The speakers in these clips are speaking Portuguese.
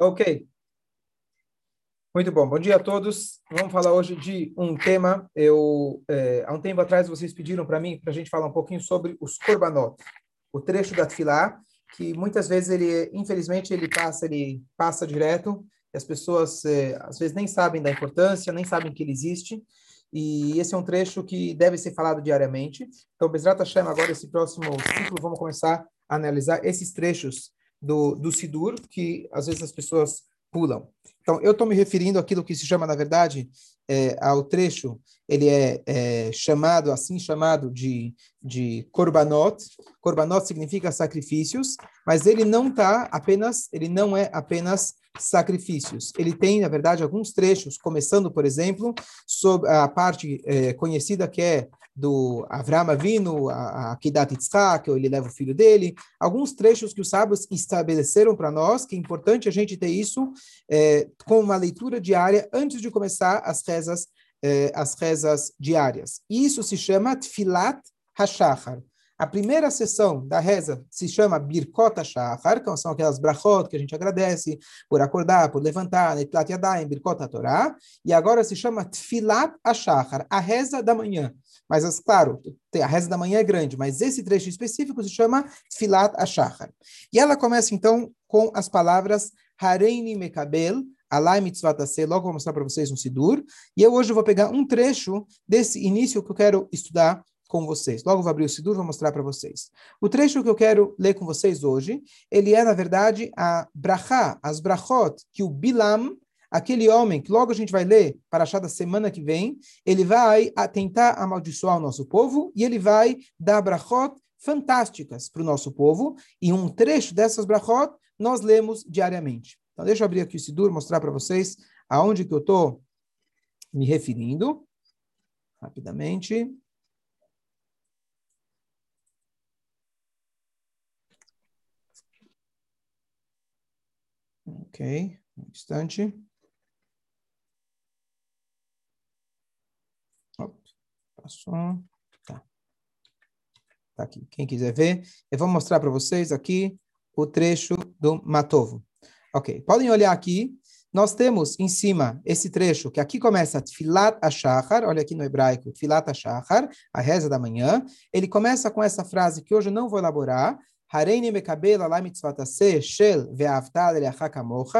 Ok. Muito bom. Bom dia a todos. Vamos falar hoje de um tema. Eu é, há um tempo atrás vocês pediram para mim para a gente falar um pouquinho sobre os korbanot, o trecho da Tfilá, que muitas vezes ele, infelizmente, ele passa, ele passa direto. E as pessoas é, às vezes nem sabem da importância, nem sabem que ele existe. E esse é um trecho que deve ser falado diariamente. Então, Bezrat Hashem, agora esse próximo ciclo, vamos começar a analisar esses trechos do, do Sidur, que às vezes as pessoas pulam. Então, eu estou me referindo àquilo que se chama, na verdade, é, ao trecho, ele é, é, chamado, assim chamado, de, de korbanot. Korbanot significa sacrifícios, mas ele não tá apenas, ele não é apenas sacrifícios. Ele tem, na verdade, alguns trechos, começando, por exemplo, sobre a parte é, conhecida que é do Avram Avinu, a, a Kedat ele leva o filho dele, alguns trechos que os sábios estabeleceram para nós, que é importante a gente ter isso é, com uma leitura diária antes de começar as rezas, é, as rezas diárias. Isso se chama Tfilat HaShachar. A primeira sessão da reza se chama Birkot HaShachar, que são aquelas brachot que a gente agradece por acordar, por levantar, Netlat Yadayim, Birkot HaTorah, e agora se chama Tfilat HaShachar, a reza da manhã. Mas, claro, a reza da manhã é grande, mas esse trecho específico se chama Tfilat HaShachar. E ela começa, então, com as palavras Hareini Mekabel, Alai Mitzvot logo vou mostrar para vocês um Sidur, e eu hoje vou pegar um trecho desse início que eu quero estudar com vocês. Logo vou abrir o Sidur e vou mostrar para vocês. O trecho que eu quero ler com vocês hoje, ele é, na verdade, a brachá, as brachot, que o Bilam, aquele homem que logo a gente vai ler para achar da semana que vem, ele vai tentar amaldiçoar o nosso povo e ele vai dar brachot fantásticas para o nosso povo, e um trecho dessas brachot nós lemos diariamente. Então, deixa eu abrir aqui o Sidur, mostrar para vocês aonde que eu estou me referindo, rapidamente. Ok, um instante. passou. Tá. Tá aqui. Quem quiser ver, eu vou mostrar para vocês aqui o trecho do Matovo. Ok, podem olhar aqui. Nós temos em cima esse trecho que aqui começa Tfilat Ashachar, olha aqui no hebraico, Tfilat Ashachar, a reza da manhã. Ele começa com essa frase que hoje eu não vou elaborar, Shel.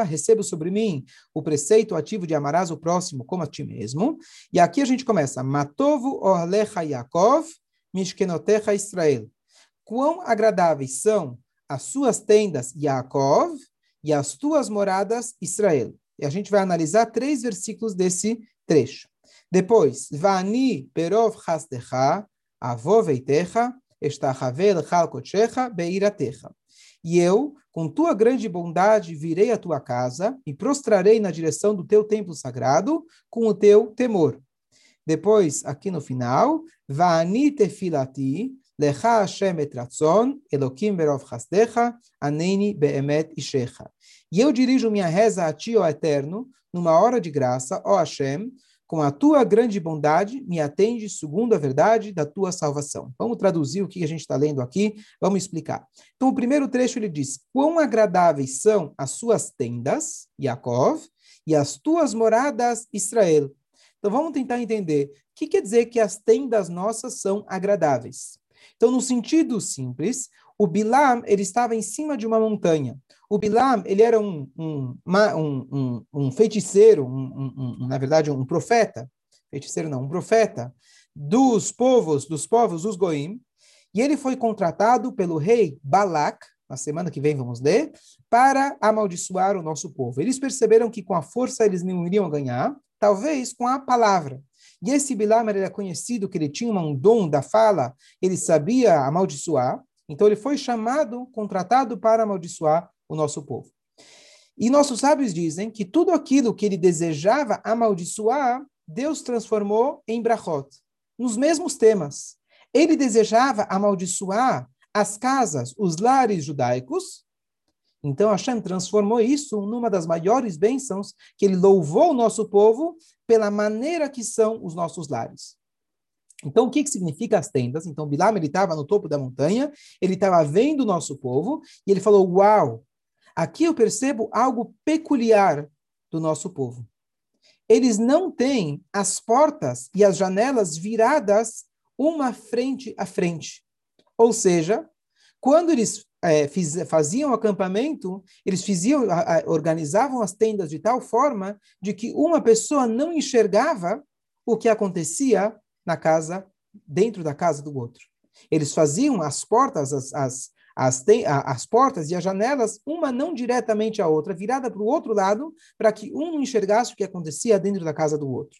Recebo sobre mim o preceito ativo de amarás o próximo como a ti mesmo. E aqui a gente começa. Matovu orlecha Yaakov mishkenotecha Israel. Quão agradáveis são as suas tendas, Yaakov, e as tuas moradas, Israel. E a gente vai analisar três versículos desse trecho. Depois, Vani perov hasdecha, avoveitecha, e eu, com tua grande bondade, virei à tua casa e prostrarei na direção do teu templo sagrado com o teu temor. Depois, aqui no final, Va'ani Elokim aneni beemet ishecha. E eu dirijo minha reza a ti, ó Eterno, numa hora de graça, ó Hashem, com a tua grande bondade, me atende segundo a verdade da tua salvação. Vamos traduzir o que a gente está lendo aqui, vamos explicar. Então, o primeiro trecho ele diz: Quão agradáveis são as suas tendas, Yaakov, e as tuas moradas, Israel. Então, vamos tentar entender o que quer dizer que as tendas nossas são agradáveis. Então, no sentido simples, o Bilam ele estava em cima de uma montanha. O Bilam ele era um, um, um, um feiticeiro, na verdade um profeta, feiticeiro não, um profeta dos povos, dos povos dos Goim, e ele foi contratado pelo rei Balak, na semana que vem vamos ler, para amaldiçoar o nosso povo. Eles perceberam que com a força eles não iriam ganhar, talvez com a palavra. E esse Bilam era conhecido que ele tinha um dom da fala, ele sabia amaldiçoar, então ele foi chamado, contratado para amaldiçoar o nosso povo. E nossos sábios dizem que tudo aquilo que ele desejava amaldiçoar, Deus transformou em brachot, nos mesmos temas. Ele desejava amaldiçoar as casas, os lares judaicos. Então Hashem transformou isso numa das maiores bênçãos que ele louvou o nosso povo pela maneira que são os nossos lares. Então, o que, que significa as tendas? Então, Bilam, ele estava no topo da montanha, ele estava vendo o nosso povo, e ele falou, uau, Aqui eu percebo algo peculiar do nosso povo. Eles não têm as portas e as janelas viradas uma frente a frente. Ou seja, quando eles é, fiz, faziam acampamento, eles fiziam, a, a, organizavam as tendas de tal forma de que uma pessoa não enxergava o que acontecia na casa, dentro da casa do outro. Eles faziam as portas, as, as, as, as portas e as janelas, uma não diretamente à outra, virada para o outro lado, para que um não enxergasse o que acontecia dentro da casa do outro.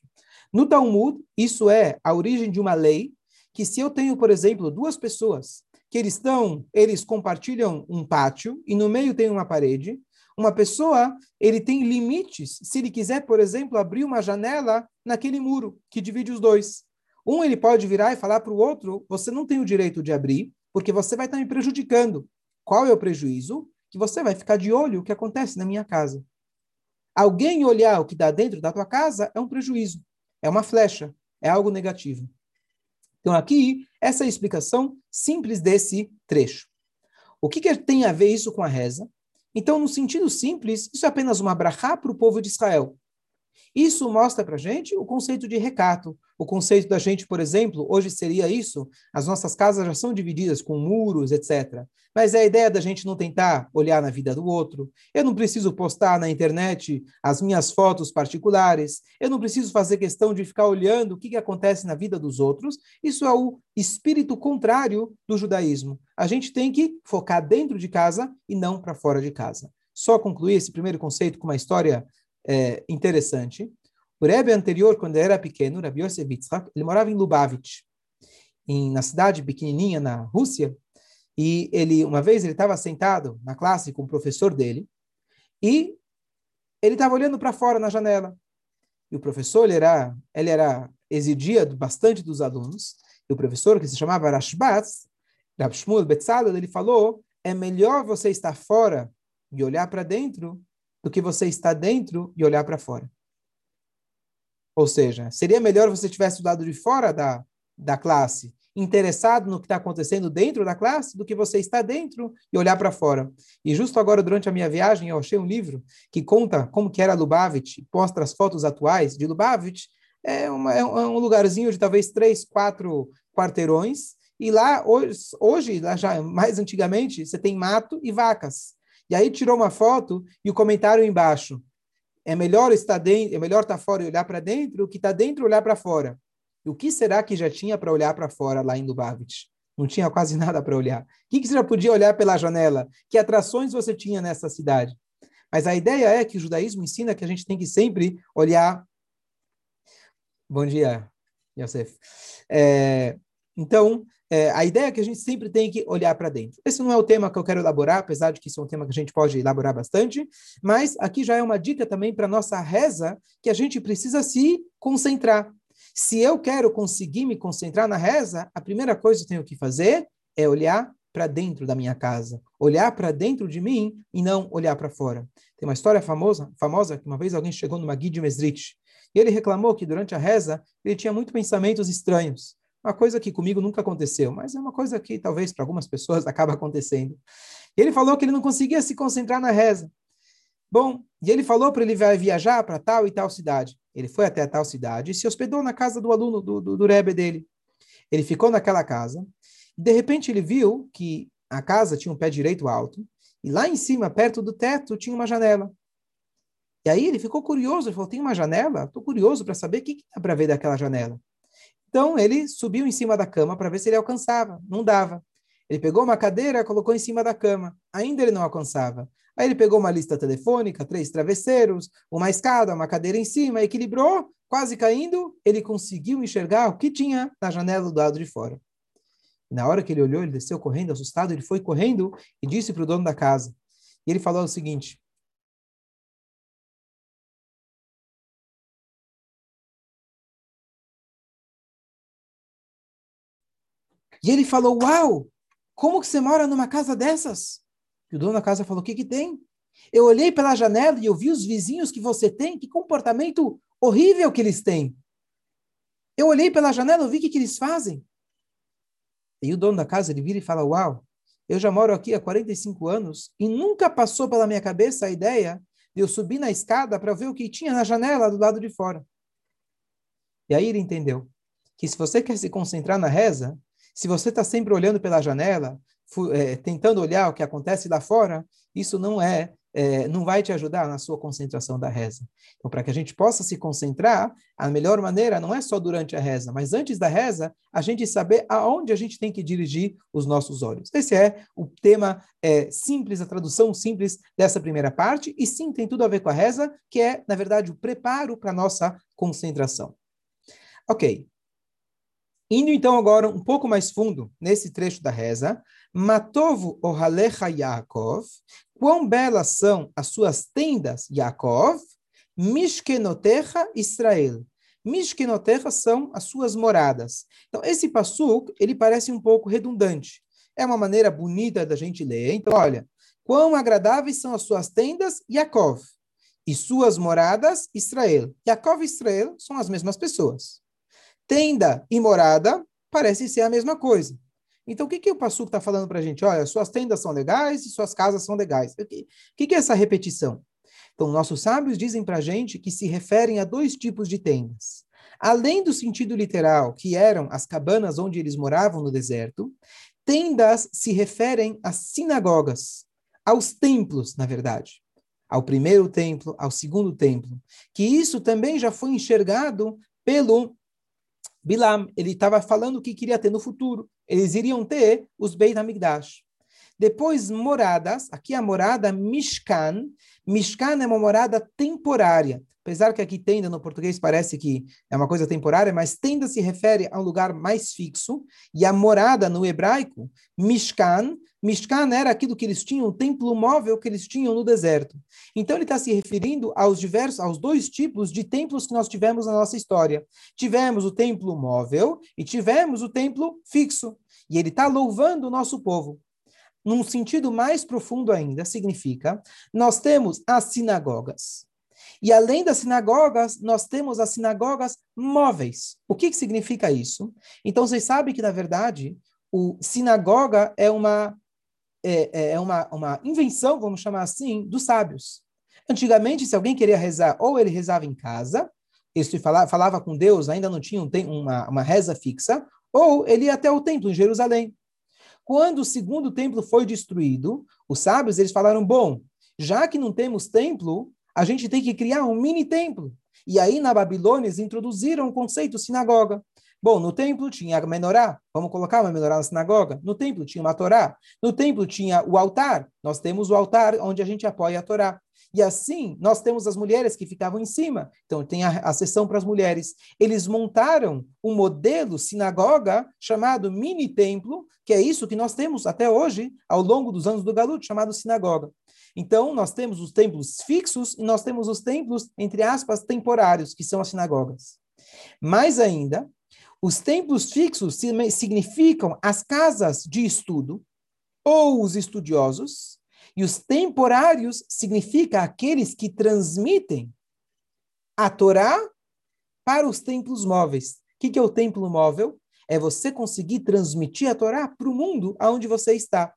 No Talmud, isso é a origem de uma lei que se eu tenho, por exemplo, duas pessoas que eles estão, eles compartilham um pátio e no meio tem uma parede, uma pessoa, ele tem limites, se ele quiser, por exemplo, abrir uma janela naquele muro que divide os dois. Um ele pode virar e falar para o outro: você não tem o direito de abrir, porque você vai estar me prejudicando. Qual é o prejuízo? Que você vai ficar de olho o que acontece na minha casa. Alguém olhar o que dá dentro da tua casa é um prejuízo, é uma flecha, é algo negativo. Então, aqui, essa é a explicação simples desse trecho. O que, que tem a ver isso com a reza? Então, no sentido simples, isso é apenas uma brachá para o povo de Israel. Isso mostra para a gente o conceito de recato. O conceito da gente, por exemplo, hoje seria isso: as nossas casas já são divididas com muros, etc. Mas é a ideia da gente não tentar olhar na vida do outro. Eu não preciso postar na internet as minhas fotos particulares. Eu não preciso fazer questão de ficar olhando o que, que acontece na vida dos outros. Isso é o espírito contrário do judaísmo. A gente tem que focar dentro de casa e não para fora de casa. Só concluir esse primeiro conceito com uma história é, interessante. O Rebbe anterior, quando ele era pequeno, Rabbi Yosef Yitzhak, ele morava em Lubavitch, em, na cidade pequenininha na Rússia, e ele uma vez ele estava sentado na classe com o professor dele, e ele estava olhando para fora na janela. E o professor, ele era, ele era exigia bastante dos alunos, e o professor, que se chamava Rashbaz, Rab Shmuel Betzalel, ele falou, é melhor você estar fora e olhar para dentro do que você estar dentro e olhar para fora. Ou seja, seria melhor você tivesse do lado de fora da, da classe, interessado no que está acontecendo dentro da classe, do que você estar dentro e olhar para fora. E justo agora, durante a minha viagem, eu achei um livro que conta como que era Lubavitch, mostra as fotos atuais de Lubavitch. É, uma, é um lugarzinho de talvez três, quatro quarteirões, e lá, hoje, hoje, lá já mais antigamente, você tem mato e vacas. E aí tirou uma foto e o comentário embaixo. É melhor estar dentro, é melhor estar fora e olhar para dentro, que está dentro olhar para fora. E o que será que já tinha para olhar para fora lá em Lubavitch? Não tinha quase nada para olhar. O que, que você já podia olhar pela janela? Que atrações você tinha nessa cidade? Mas a ideia é que o judaísmo ensina que a gente tem que sempre olhar. Bom dia, Yosef. É, então, é, a ideia é que a gente sempre tem que olhar para dentro. Esse não é o tema que eu quero elaborar, apesar de que isso é um tema que a gente pode elaborar bastante, mas aqui já é uma dica também para nossa reza, que a gente precisa se concentrar. Se eu quero conseguir me concentrar na reza, a primeira coisa que eu tenho que fazer é olhar para dentro da minha casa, olhar para dentro de mim e não olhar para fora. Tem uma história famosa, famosa que uma vez alguém chegou numa Guide Mesrit e ele reclamou que durante a reza ele tinha muitos pensamentos estranhos. Uma coisa que comigo nunca aconteceu, mas é uma coisa que talvez para algumas pessoas acaba acontecendo. E ele falou que ele não conseguia se concentrar na reza. Bom, e ele falou para ele vai viajar para tal e tal cidade. Ele foi até a tal cidade e se hospedou na casa do aluno do, do, do Rebbe dele. Ele ficou naquela casa e de repente ele viu que a casa tinha um pé direito alto e lá em cima, perto do teto, tinha uma janela. E aí ele ficou curioso, ele falou, tem uma janela? Estou curioso para saber o que, que dá para ver daquela janela. Então ele subiu em cima da cama para ver se ele alcançava. Não dava. Ele pegou uma cadeira, colocou em cima da cama. Ainda ele não alcançava. Aí ele pegou uma lista telefônica, três travesseiros, uma escada, uma cadeira em cima, equilibrou, quase caindo. Ele conseguiu enxergar o que tinha na janela do lado de fora. Na hora que ele olhou, ele desceu correndo, assustado. Ele foi correndo e disse para o dono da casa. E ele falou o seguinte: E ele falou: Uau, como que você mora numa casa dessas? E o dono da casa falou: O que, que tem? Eu olhei pela janela e eu vi os vizinhos que você tem, que comportamento horrível que eles têm. Eu olhei pela janela e vi o que, que eles fazem. E o dono da casa ele vira e fala: Uau, eu já moro aqui há 45 anos e nunca passou pela minha cabeça a ideia de eu subir na escada para ver o que tinha na janela do lado de fora. E aí ele entendeu que se você quer se concentrar na reza, se você está sempre olhando pela janela, é, tentando olhar o que acontece lá fora, isso não é, é, não vai te ajudar na sua concentração da reza. Então, para que a gente possa se concentrar, a melhor maneira não é só durante a reza, mas antes da reza, a gente saber aonde a gente tem que dirigir os nossos olhos. Esse é o tema é, simples, a tradução simples dessa primeira parte, e sim, tem tudo a ver com a reza, que é, na verdade, o preparo para a nossa concentração. Ok. Indo então agora um pouco mais fundo nesse trecho da reza, Matovo Ohalecha Yaakov, quão belas são as suas tendas, Yaakov, Mishkenotecha Israel. Mishkenotecha são as suas moradas. Então, esse passuk, ele parece um pouco redundante. É uma maneira bonita da gente ler. Então, olha, quão agradáveis são as suas tendas, Yaakov, e suas moradas, Israel. Yaakov e Israel são as mesmas pessoas. Tenda e morada parece ser a mesma coisa. Então, o que, que o Passuco está falando para a gente? Olha, suas tendas são legais e suas casas são legais. O que, que, que é essa repetição? Então, nossos sábios dizem para a gente que se referem a dois tipos de tendas. Além do sentido literal, que eram as cabanas onde eles moravam no deserto, tendas se referem às sinagogas, aos templos, na verdade. Ao primeiro templo, ao segundo templo. Que isso também já foi enxergado pelo Bilam, ele estava falando o que queria ter no futuro. Eles iriam ter os Beit HaMikdash. Depois, moradas. Aqui a morada Mishkan. Mishkan é uma morada temporária. Apesar que aqui tenda no português parece que é uma coisa temporária, mas tenda se refere a um lugar mais fixo. E a morada no hebraico, Mishkan, Mishkan era aquilo que eles tinham, o templo móvel que eles tinham no deserto. Então ele está se referindo aos diversos, aos dois tipos de templos que nós tivemos na nossa história. Tivemos o templo móvel e tivemos o templo fixo. E ele está louvando o nosso povo. Num sentido mais profundo ainda, significa, nós temos as sinagogas. E além das sinagogas, nós temos as sinagogas móveis. O que, que significa isso? Então, vocês sabem que, na verdade, o sinagoga é uma é, é, é uma, uma invenção, vamos chamar assim, dos sábios. Antigamente, se alguém queria rezar, ou ele rezava em casa, ele falava, falava com Deus, ainda não tinha um, uma, uma reza fixa, ou ele ia até o templo em Jerusalém. Quando o segundo templo foi destruído, os sábios eles falaram: bom, já que não temos templo, a gente tem que criar um mini templo. E aí na Babilônia eles introduziram o conceito sinagoga. Bom, no templo tinha a menorá, vamos colocar uma menorá na sinagoga. No templo tinha uma torá. No templo tinha o altar. Nós temos o altar onde a gente apoia a torá. E assim, nós temos as mulheres que ficavam em cima. Então, tem a, a sessão para as mulheres. Eles montaram um modelo sinagoga chamado mini-templo, que é isso que nós temos até hoje, ao longo dos anos do Galut, chamado sinagoga. Então, nós temos os templos fixos e nós temos os templos, entre aspas, temporários, que são as sinagogas. Mais ainda, os templos fixos significam as casas de estudo ou os estudiosos, e os temporários significa aqueles que transmitem a Torá para os templos móveis. O que, que é o templo móvel? É você conseguir transmitir a Torá para o mundo aonde você está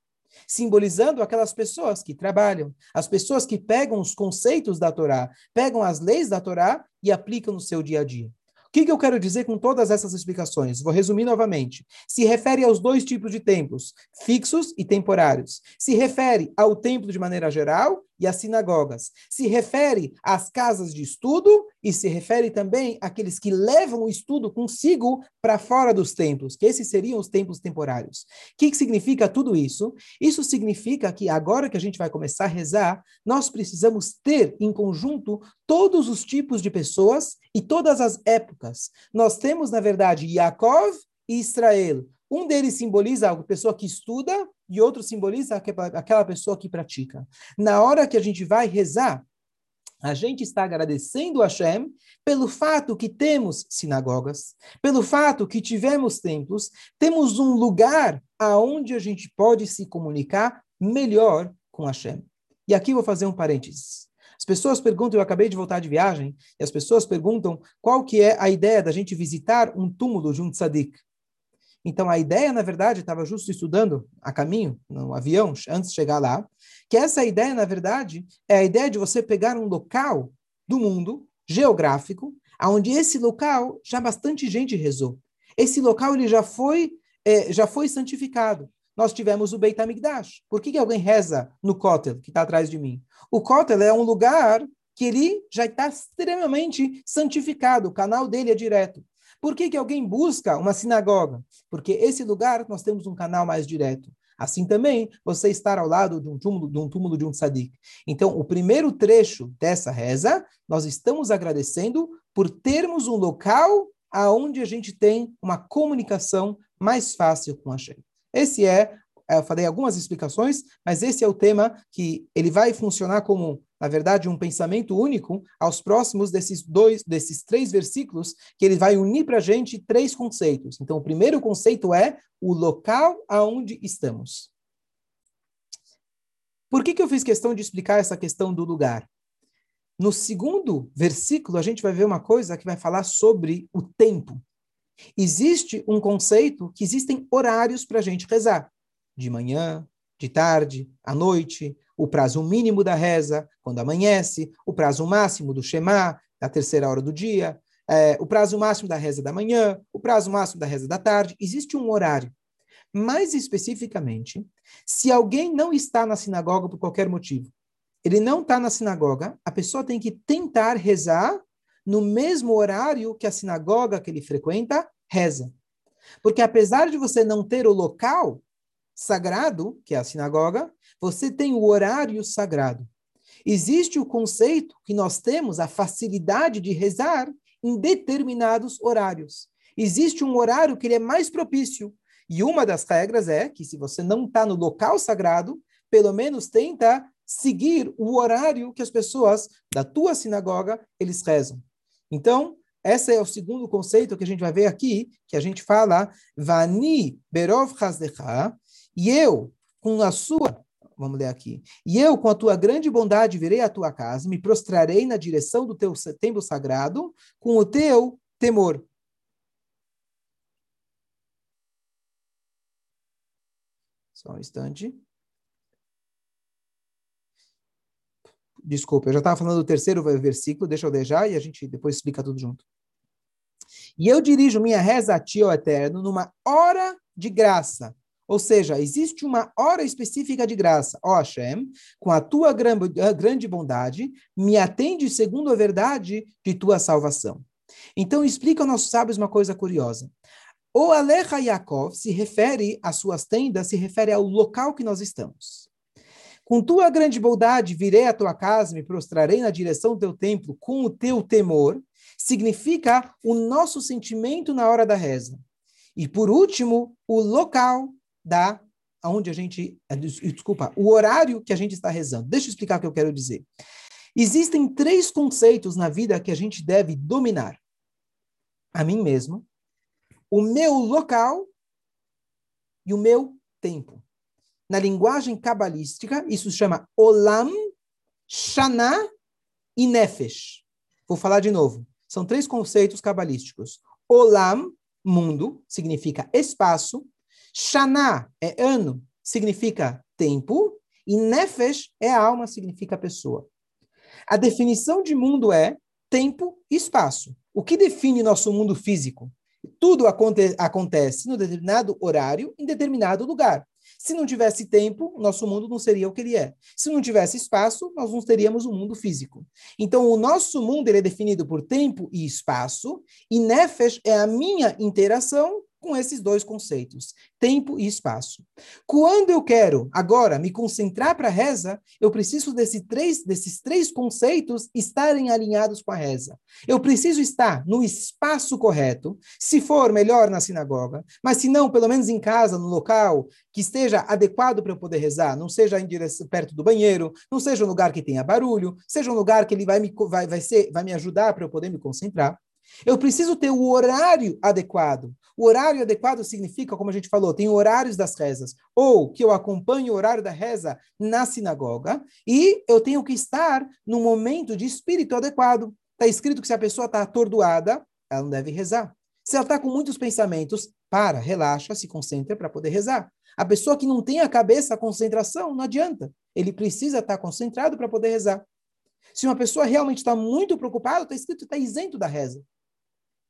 simbolizando aquelas pessoas que trabalham, as pessoas que pegam os conceitos da Torá, pegam as leis da Torá e aplicam no seu dia a dia. O que, que eu quero dizer com todas essas explicações? Vou resumir novamente. Se refere aos dois tipos de templos, fixos e temporários. Se refere ao templo de maneira geral e às sinagogas. Se refere às casas de estudo e se refere também àqueles que levam o estudo consigo para fora dos templos, que esses seriam os templos temporários. O que, que significa tudo isso? Isso significa que agora que a gente vai começar a rezar, nós precisamos ter em conjunto todos os tipos de pessoas e todas as épocas. Nós temos, na verdade, Yaakov e Israel. Um deles simboliza a pessoa que estuda e outro simboliza aquela pessoa que pratica. Na hora que a gente vai rezar, a gente está agradecendo a Hashem pelo fato que temos sinagogas, pelo fato que tivemos templos, temos um lugar aonde a gente pode se comunicar melhor com Hashem. E aqui vou fazer um parênteses. As pessoas perguntam, eu acabei de voltar de viagem, e as pessoas perguntam qual que é a ideia da gente visitar um túmulo de um tzadik. Então, a ideia, na verdade, estava justo estudando a caminho, no avião, antes de chegar lá, que essa ideia, na verdade, é a ideia de você pegar um local do mundo, geográfico, onde esse local já bastante gente rezou. Esse local ele já foi, é, já foi santificado. Nós tivemos o Beit HaMikdash. Por que, que alguém reza no Kotel, que está atrás de mim? O Kotel é um lugar que ele já está extremamente santificado, o canal dele é direto. Por que, que alguém busca uma sinagoga? Porque esse lugar nós temos um canal mais direto. Assim também, você estar ao lado de um túmulo de um, túmulo de um tzadik. Então, o primeiro trecho dessa reza, nós estamos agradecendo por termos um local aonde a gente tem uma comunicação mais fácil com a Hashem. Esse é, eu falei algumas explicações, mas esse é o tema que ele vai funcionar como na verdade, um pensamento único aos próximos desses dois, desses três versículos, que ele vai unir para a gente três conceitos. Então, o primeiro conceito é o local aonde estamos. Por que, que eu fiz questão de explicar essa questão do lugar? No segundo versículo, a gente vai ver uma coisa que vai falar sobre o tempo. Existe um conceito que existem horários para a gente rezar. De manhã, de tarde, à noite, o prazo mínimo da reza, quando amanhece, o prazo máximo do Shema, na terceira hora do dia, é, o prazo máximo da reza da manhã, o prazo máximo da reza da tarde. Existe um horário. Mais especificamente, se alguém não está na sinagoga por qualquer motivo, ele não está na sinagoga, a pessoa tem que tentar rezar no mesmo horário que a sinagoga que ele frequenta reza. Porque apesar de você não ter o local sagrado, que é a sinagoga, você tem o horário sagrado. Existe o conceito que nós temos a facilidade de rezar em determinados horários. Existe um horário que ele é mais propício. E uma das regras é que se você não está no local sagrado, pelo menos tenta seguir o horário que as pessoas da tua sinagoga eles rezam. Então, esse é o segundo conceito que a gente vai ver aqui, que a gente fala, Vani berov chazdecha, e eu, com a sua Vamos ler aqui. E eu, com a tua grande bondade, virei à tua casa, me prostrarei na direção do teu templo sagrado, com o teu temor. Só um instante. Desculpa, eu já estava falando do terceiro versículo, deixa eu ler já e a gente depois explica tudo junto. E eu dirijo minha reza a ti, ó Eterno, numa hora de graça, ou seja, existe uma hora específica de graça. Ó Hashem, com a tua grande bondade, me atende segundo a verdade de tua salvação. Então, explica aos nossos sábios uma coisa curiosa. O Alecha Yaakov se refere às suas tendas, se refere ao local que nós estamos. Com tua grande bondade virei à tua casa, me prostrarei na direção do teu templo com o teu temor, significa o nosso sentimento na hora da reza. E por último, o local da aonde a gente, eh, desculpa, o horário que a gente está rezando. Deixa eu explicar o que eu quero dizer. Existem três conceitos na vida que a gente deve dominar: a mim mesmo, o meu local e o meu tempo. Na linguagem cabalística, isso se chama Olam, Shana e Nefesh. Vou falar de novo. São três conceitos cabalísticos. Olam, mundo, significa espaço. Shana é ano, significa tempo, e Nefesh é alma, significa pessoa. A definição de mundo é tempo e espaço. O que define nosso mundo físico? Tudo aconte acontece no determinado horário, em determinado lugar. Se não tivesse tempo, nosso mundo não seria o que ele é. Se não tivesse espaço, nós não teríamos um mundo físico. Então, o nosso mundo ele é definido por tempo e espaço, e Nefesh é a minha interação com esses dois conceitos, tempo e espaço. Quando eu quero agora me concentrar para a reza, eu preciso desse três, desses três conceitos estarem alinhados com a reza. Eu preciso estar no espaço correto, se for melhor na sinagoga, mas se não, pelo menos em casa, no local que esteja adequado para eu poder rezar, não seja em direção, perto do banheiro, não seja um lugar que tenha barulho, seja um lugar que ele vai me, vai, vai ser, vai me ajudar para eu poder me concentrar. Eu preciso ter o horário adequado. O horário adequado significa, como a gente falou, tem horários das rezas, ou que eu acompanhe o horário da reza na sinagoga, e eu tenho que estar no momento de espírito adequado. Está escrito que se a pessoa está atordoada, ela não deve rezar. Se ela está com muitos pensamentos, para, relaxa, se concentra para poder rezar. A pessoa que não tem a cabeça, a concentração, não adianta. Ele precisa estar tá concentrado para poder rezar. Se uma pessoa realmente está muito preocupada, está escrito, está isento da reza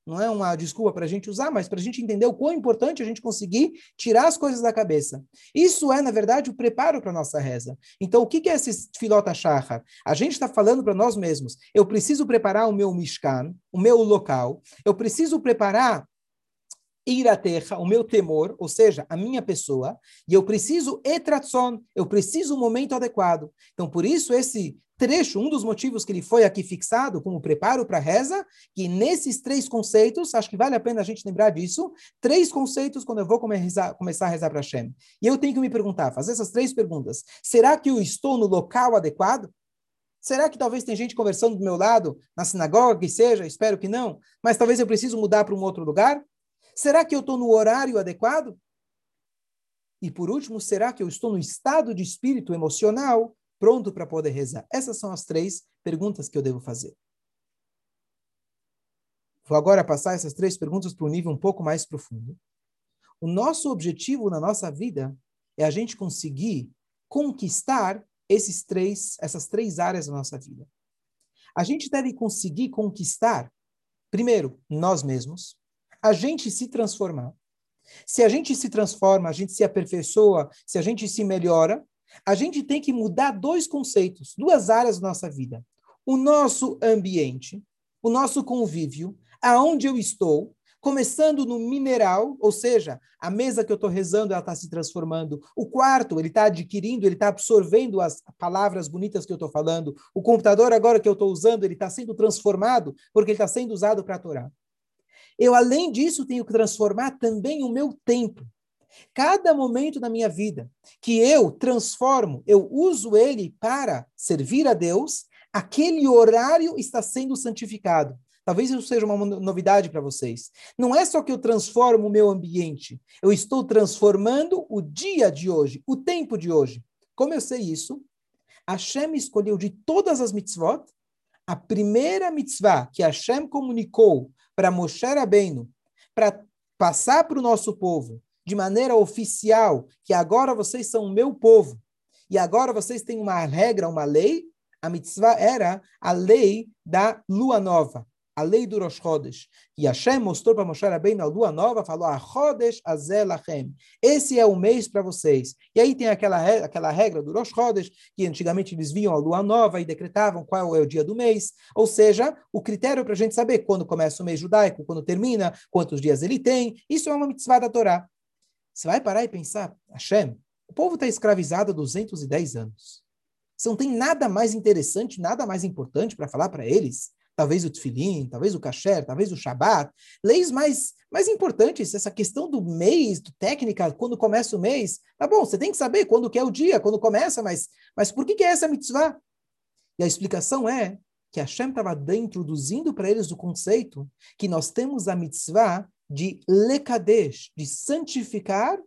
não é uma desculpa para a gente usar, mas para a gente entender o quão importante a gente conseguir tirar as coisas da cabeça. Isso é, na verdade, o preparo para a nossa reza. Então, o que é esse filota charra? A gente está falando para nós mesmos. Eu preciso preparar o meu mishkan, o meu local. Eu preciso preparar ir à terra, o meu temor, ou seja, a minha pessoa, e eu preciso etratson, eu preciso o momento adequado. Então, por isso, esse trecho, um dos motivos que ele foi aqui fixado como preparo para reza, que nesses três conceitos, acho que vale a pena a gente lembrar disso, três conceitos quando eu vou começar, começar a rezar para Hashem. E eu tenho que me perguntar, fazer essas três perguntas. Será que eu estou no local adequado? Será que talvez tem gente conversando do meu lado, na sinagoga, que seja? Espero que não. Mas talvez eu preciso mudar para um outro lugar? Será que eu estou no horário adequado? E por último, será que eu estou no estado de espírito emocional pronto para poder rezar? Essas são as três perguntas que eu devo fazer. Vou agora passar essas três perguntas para um nível um pouco mais profundo. O nosso objetivo na nossa vida é a gente conseguir conquistar esses três, essas três áreas da nossa vida. A gente deve conseguir conquistar, primeiro, nós mesmos, a gente se transformar. Se a gente se transforma, a gente se aperfeiçoa, se a gente se melhora, a gente tem que mudar dois conceitos, duas áreas da nossa vida. O nosso ambiente, o nosso convívio, aonde eu estou, começando no mineral, ou seja, a mesa que eu estou rezando, ela está se transformando. O quarto, ele está adquirindo, ele está absorvendo as palavras bonitas que eu estou falando. O computador agora que eu estou usando, ele está sendo transformado, porque ele está sendo usado para a Eu, além disso, tenho que transformar também o meu tempo. Cada momento da minha vida que eu transformo, eu uso ele para servir a Deus, aquele horário está sendo santificado. Talvez isso seja uma novidade para vocês. Não é só que eu transformo o meu ambiente, eu estou transformando o dia de hoje, o tempo de hoje. Como eu sei isso? Hashem escolheu de todas as mitzvot, a primeira mitzvah que Hashem comunicou para Moshe Rabbeinu, para passar para o nosso povo, de maneira oficial que agora vocês são o meu povo e agora vocês têm uma regra, uma lei, a mitzvah era a lei da lua nova, a lei do Rosh Chodesh. E Hashem mostrou para Moshe Rabbeinu a lua nova, falou, a Chodesh Azelachem. Esse é o mês para vocês. E aí tem aquela, aquela regra do Rosh Chodesh, que antigamente eles viam a lua nova e decretavam qual é o dia do mês. Ou seja, o critério para a gente saber quando começa o mês judaico, quando termina, quantos dias ele tem. Isso é uma mitzvah da Torá. Você vai parar e pensar, Hashem, o povo está escravizado há 210 anos. Você não tem nada mais interessante, nada mais importante para falar para eles? Talvez o tefilim, talvez o kasher, talvez o shabat. Leis mais, mais importantes, essa questão do mês, do técnica, quando começa o mês. Tá bom, você tem que saber quando que é o dia, quando começa, mas, mas por que, que é essa mitzvah? E a explicação é que Hashem estava introduzindo para eles o conceito que nós temos a mitzvah de lekadesh, de santificar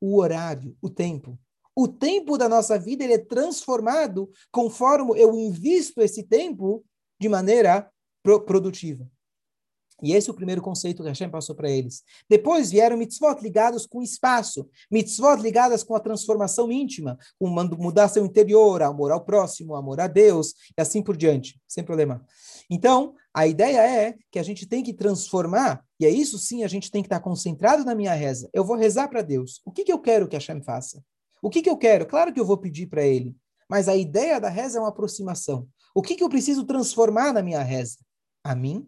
o horário, o tempo. O tempo da nossa vida ele é transformado conforme eu invisto esse tempo de maneira pro produtiva. E esse é o primeiro conceito que Hashem passou para eles. Depois vieram mitzvot ligados com espaço, mitzvot ligadas com a transformação íntima, com mudar seu interior, amor ao próximo, amor a Deus, e assim por diante, sem problema. Então, a ideia é que a gente tem que transformar, e é isso sim, a gente tem que estar concentrado na minha reza. Eu vou rezar para Deus. O que, que eu quero que Hashem faça? O que, que eu quero? Claro que eu vou pedir para Ele, mas a ideia da reza é uma aproximação. O que, que eu preciso transformar na minha reza? A mim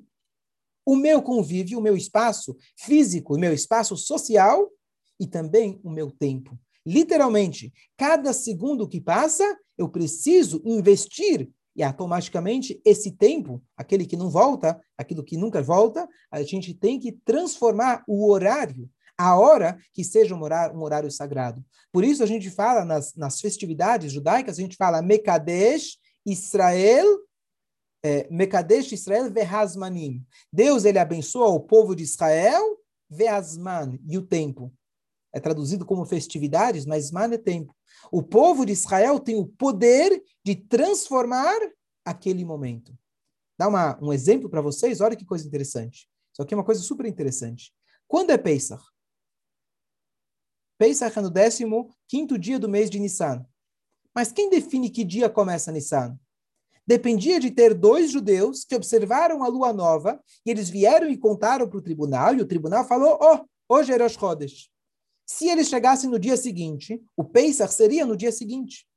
o meu convívio, o meu espaço físico, o meu espaço social e também o meu tempo. Literalmente, cada segundo que passa, eu preciso investir e automaticamente esse tempo, aquele que não volta, aquilo que nunca volta, a gente tem que transformar o horário, a hora que seja um horário, um horário sagrado. Por isso a gente fala nas, nas festividades judaicas, a gente fala Mekadesh Israel Mekadesh Israel Vehazmanim. Deus ele abençoa o povo de Israel, Vehazman, e o tempo. É traduzido como festividades, mas Man é tempo. O povo de Israel tem o poder de transformar aquele momento. Dá uma, um exemplo para vocês, olha que coisa interessante. Isso aqui é uma coisa super interessante. Quando é Pesach? Pesach é no 15 dia do mês de Nissan. Mas quem define que dia começa Nissan? Dependia de ter dois judeus que observaram a lua nova e eles vieram e contaram para o tribunal e o tribunal falou: Oh, hoje é Rosh Chodesh. Se eles chegassem no dia seguinte, o Pesach seria no dia seguinte.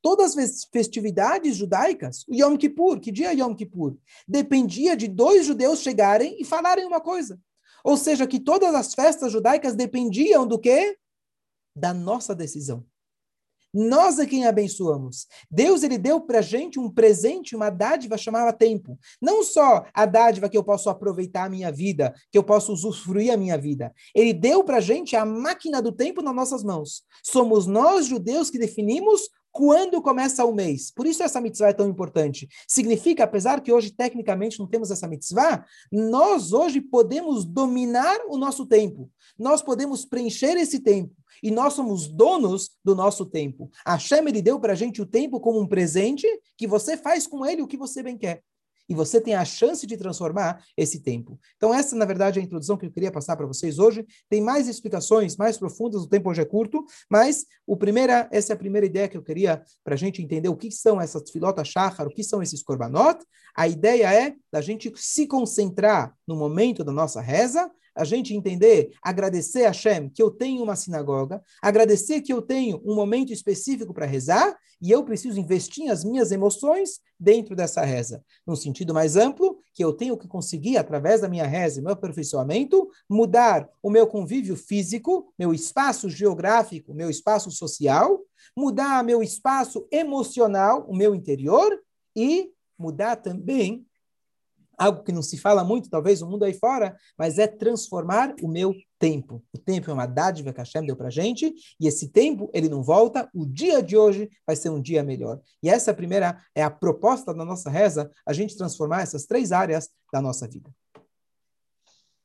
Todas as festividades judaicas, o Yom Kippur, que dia é Yom Kippur? Dependia de dois judeus chegarem e falarem uma coisa. Ou seja, que todas as festas judaicas dependiam do quê? Da nossa decisão. Nós é quem abençoamos. Deus ele deu para gente um presente, uma dádiva chamada tempo. Não só a dádiva que eu posso aproveitar a minha vida, que eu posso usufruir a minha vida. Ele deu para gente a máquina do tempo nas nossas mãos. Somos nós, judeus, que definimos quando começa o mês. Por isso essa mitzvah é tão importante. Significa, apesar que hoje tecnicamente não temos essa mitzvah, nós hoje podemos dominar o nosso tempo. Nós podemos preencher esse tempo. E nós somos donos do nosso tempo. A Hashem, ele deu para a gente o tempo como um presente que você faz com ele o que você bem quer e você tem a chance de transformar esse tempo. Então, essa, na verdade, é a introdução que eu queria passar para vocês hoje. Tem mais explicações mais profundas, o tempo hoje é curto, mas o primeira, essa é a primeira ideia que eu queria para a gente entender o que são essas filotas shachar, o que são esses korbanot. A ideia é da gente se concentrar no momento da nossa reza, a gente entender, agradecer a Hashem que eu tenho uma sinagoga, agradecer que eu tenho um momento específico para rezar e eu preciso investir as minhas emoções dentro dessa reza. No sentido mais amplo, que eu tenho que conseguir, através da minha reza e meu aperfeiçoamento, mudar o meu convívio físico, meu espaço geográfico, meu espaço social, mudar meu espaço emocional, o meu interior e mudar também algo que não se fala muito, talvez, o mundo aí fora, mas é transformar o meu tempo. O tempo é uma dádiva que Hashem deu para gente, e esse tempo, ele não volta, o dia de hoje vai ser um dia melhor. E essa primeira é a proposta da nossa reza, a gente transformar essas três áreas da nossa vida.